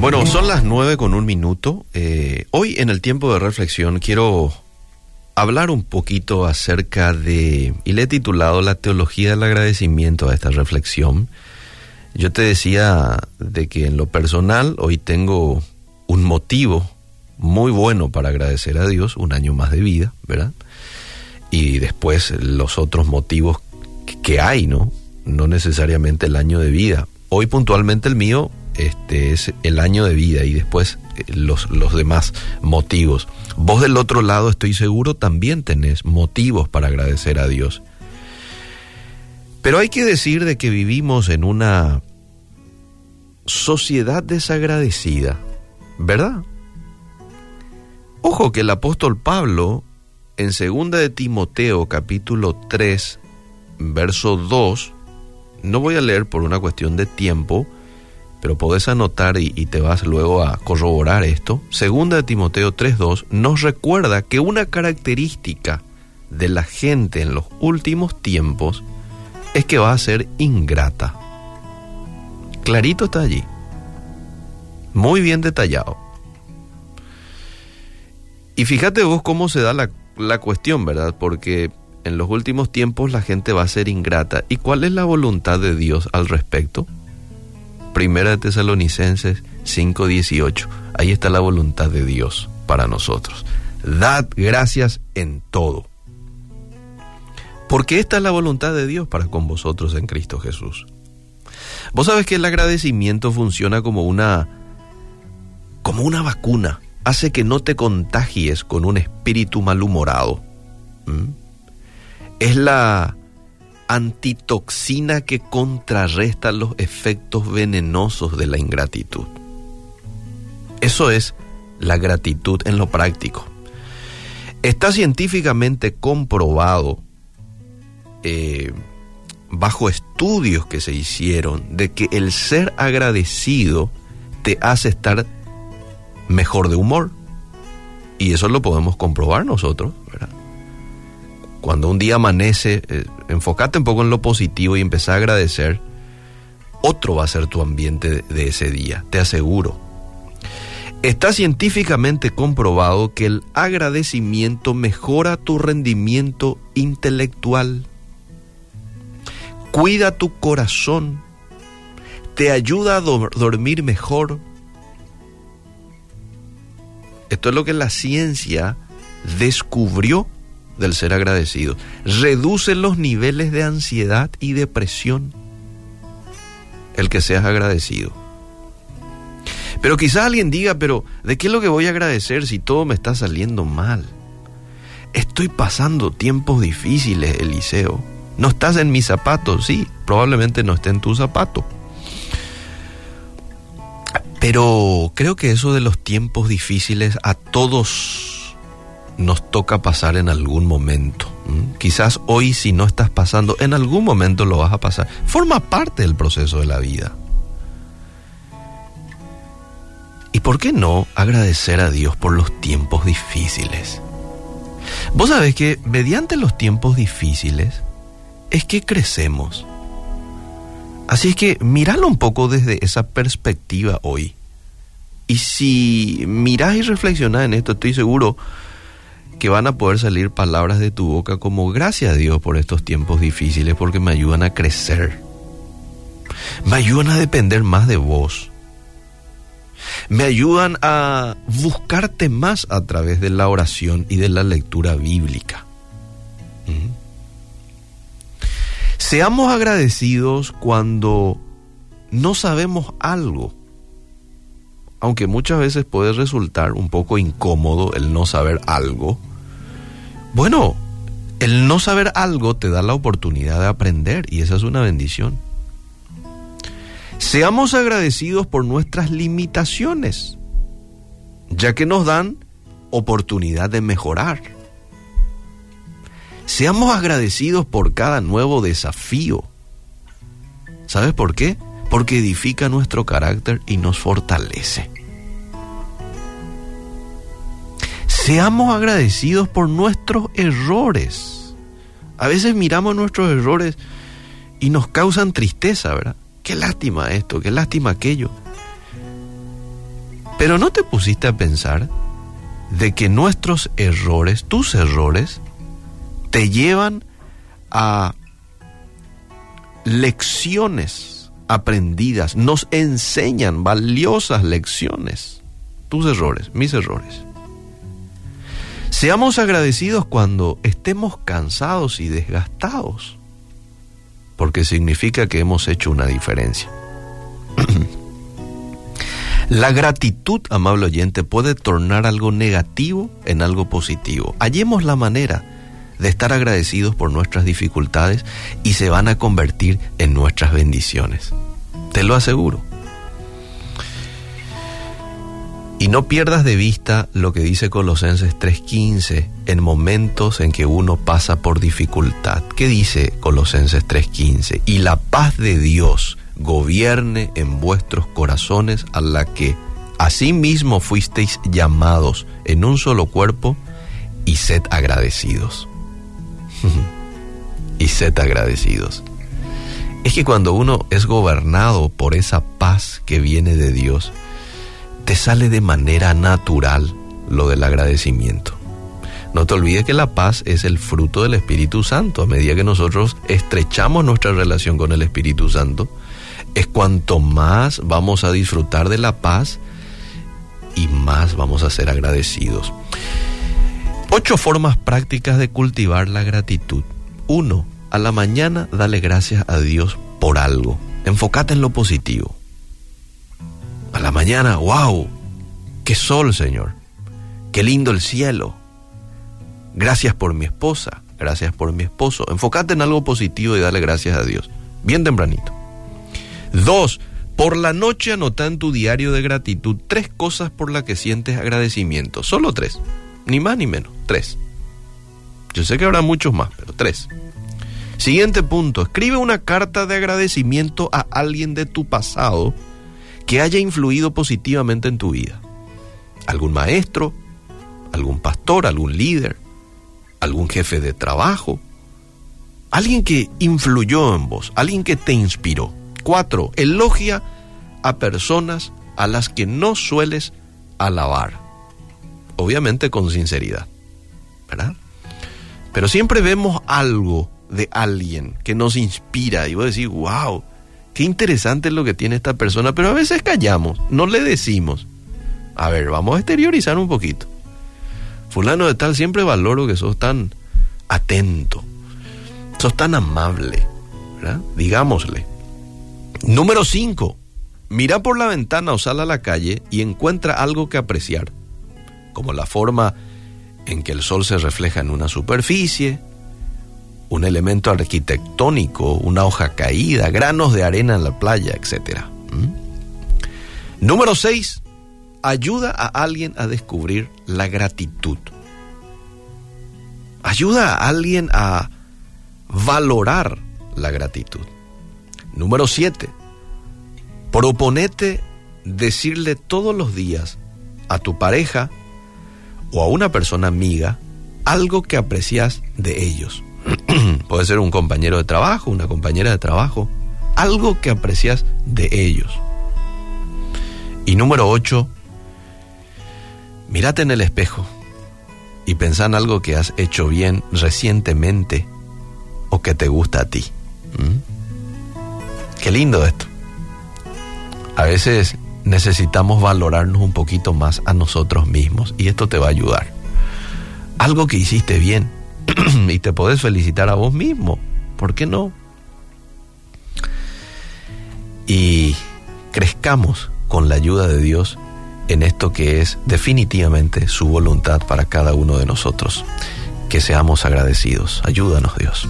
Bueno, son las nueve con un minuto. Eh, hoy en el tiempo de reflexión quiero hablar un poquito acerca de, y le he titulado La teología del agradecimiento a esta reflexión. Yo te decía de que en lo personal hoy tengo un motivo muy bueno para agradecer a Dios, un año más de vida, ¿verdad? Y después los otros motivos que hay, ¿no? No necesariamente el año de vida. Hoy puntualmente el mío este, es el año de vida y después eh, los, los demás motivos. Vos del otro lado, estoy seguro, también tenés motivos para agradecer a Dios. Pero hay que decir de que vivimos en una sociedad desagradecida, ¿verdad? Ojo que el apóstol Pablo en 2 de Timoteo capítulo 3 verso 2 no voy a leer por una cuestión de tiempo, pero podés anotar y, te vas luego a corroborar esto. Segunda de Timoteo 3.2 nos recuerda que una característica de la gente en los últimos tiempos es que va a ser ingrata. Clarito está allí. Muy bien detallado. Y fíjate vos cómo se da la, la cuestión, ¿verdad? Porque en los últimos tiempos la gente va a ser ingrata. ¿Y cuál es la voluntad de Dios al respecto? Primera de Tesalonicenses 5:18. Ahí está la voluntad de Dios para nosotros. Dad gracias en todo. Porque esta es la voluntad de Dios para con vosotros en Cristo Jesús. Vos sabes que el agradecimiento funciona como una como una vacuna. Hace que no te contagies con un espíritu malhumorado. ¿Mm? Es la antitoxina que contrarresta los efectos venenosos de la ingratitud. Eso es la gratitud en lo práctico. Está científicamente comprobado eh, bajo estudios que se hicieron de que el ser agradecido te hace estar mejor de humor. Y eso lo podemos comprobar nosotros. Cuando un día amanece, eh, enfócate un poco en lo positivo y empezá a agradecer, otro va a ser tu ambiente de, ese día, te aseguro. Está científicamente comprobado que el agradecimiento mejora tu rendimiento intelectual, cuida tu corazón, te ayuda a do dormir mejor. Esto es lo que la ciencia descubrió del ser agradecido. Reduce los niveles de ansiedad y depresión el que seas agradecido. Pero quizás alguien diga, pero ¿de qué es lo que voy a agradecer si todo me está saliendo mal? Estoy pasando tiempos difíciles, Eliseo. No estás en mis zapatos, sí, probablemente no esté en tu zapato. Pero creo que eso de los tiempos difíciles a todos nos toca pasar en algún momento. ¿Mm? Quizás hoy si no estás pasando, en algún momento lo vas a pasar. Forma parte del proceso de la vida. ¿Y por qué no agradecer a Dios por los tiempos difíciles? Vos sabés que mediante los tiempos difíciles es que crecemos. Así es que míralo un poco desde esa perspectiva hoy. Y si mirás y reflexionás en esto, estoy seguro que van a poder salir palabras de tu boca como gracias a Dios por estos tiempos difíciles porque me ayudan a crecer. Me ayudan a depender más de vos. Me ayudan a buscarte más a través de la oración y de la lectura bíblica. ¿Mm? Seamos agradecidos cuando no sabemos algo, aunque muchas veces puede resultar un poco incómodo el no saber algo. Bueno, el no saber algo te da la oportunidad de aprender y esa es una bendición. Seamos agradecidos por nuestras limitaciones, ya que nos dan oportunidad de mejorar. Seamos agradecidos por cada nuevo desafío. ¿Sabes por qué? Porque edifica nuestro carácter y nos fortalece. Seamos agradecidos por nuestros errores. A veces miramos nuestros errores y nos causan tristeza, ¿verdad? Qué lástima esto, qué lástima aquello. Pero no te pusiste a pensar de que nuestros errores, tus errores, te llevan a lecciones aprendidas, nos enseñan valiosas lecciones. Tus errores, mis errores. Seamos agradecidos cuando estemos cansados y desgastados, porque significa que hemos hecho una diferencia. La gratitud, amable oyente, puede tornar algo negativo en algo positivo. Hallemos la manera de estar agradecidos por nuestras dificultades y se van a convertir en nuestras bendiciones. Te lo aseguro. Y no pierdas de vista lo que dice Colosenses 3:15 en momentos en que uno pasa por dificultad. ¿Qué dice Colosenses 3:15? Y la paz de Dios gobierne en vuestros corazones a la que asimismo fuisteis llamados en un solo cuerpo y sed agradecidos. y sed agradecidos. Es que cuando uno es gobernado por esa paz que viene de Dios, te sale de manera natural lo del agradecimiento. No te olvides que la paz es el fruto del Espíritu Santo. A medida que nosotros estrechamos nuestra relación con el Espíritu Santo, es cuanto más vamos a disfrutar de la paz y más vamos a ser agradecidos. Ocho formas prácticas de cultivar la gratitud. Uno, a la mañana dale gracias a Dios por algo. Enfócate en lo positivo. La mañana, wow, qué sol, Señor. Qué lindo el cielo. Gracias por mi esposa, gracias por mi esposo. Enfócate en algo positivo y dale gracias a Dios. Bien tempranito. Dos, por la noche anota en tu diario de gratitud tres cosas por las que sientes agradecimiento. Solo tres. Ni más ni menos. Tres. Yo sé que habrá muchos más, pero tres. Siguiente punto. Escribe una carta de agradecimiento a alguien de tu pasado que haya influido positivamente en tu vida. Algún maestro, algún pastor, algún líder, algún jefe de trabajo. Alguien que influyó en vos, alguien que te inspiró. Cuatro, elogia a personas a las que no sueles alabar. Obviamente con sinceridad, ¿verdad? Pero siempre vemos algo de alguien que nos inspira y vos decís, wow, qué interesante es lo que tiene esta persona, pero a veces callamos, no le decimos. A ver, vamos a exteriorizar un poquito. Fulano de tal, siempre valoro que sos tan atento, sos tan amable. Digámosle. Número 5. Mira por la ventana o sal a la calle y encuentra algo que apreciar, como la forma en que el sol se refleja en una superficie, un elemento arquitectónico, una hoja caída, granos de arena en la playa, etc. ¿Mm? Número 6. Ayuda a alguien a descubrir la gratitud. Ayuda a alguien a valorar la gratitud. Número 7. Proponete decirle todos los días a tu pareja o a una persona amiga algo que aprecias de ellos. Puede ser un compañero de trabajo, una compañera de trabajo, algo que aprecias de ellos. Y número 8, mírate en el espejo y pensá en algo que has hecho bien recientemente o que te gusta a ti. ¿Mm? Qué lindo esto. A veces necesitamos valorarnos un poquito más a nosotros mismos y esto te va a ayudar. Algo que hiciste bien y te podés felicitar a vos mismo. ¿Por qué no? Y crezcamos con la ayuda de Dios en esto que es definitivamente su voluntad para cada uno de nosotros. Que seamos agradecidos. Ayúdanos Dios.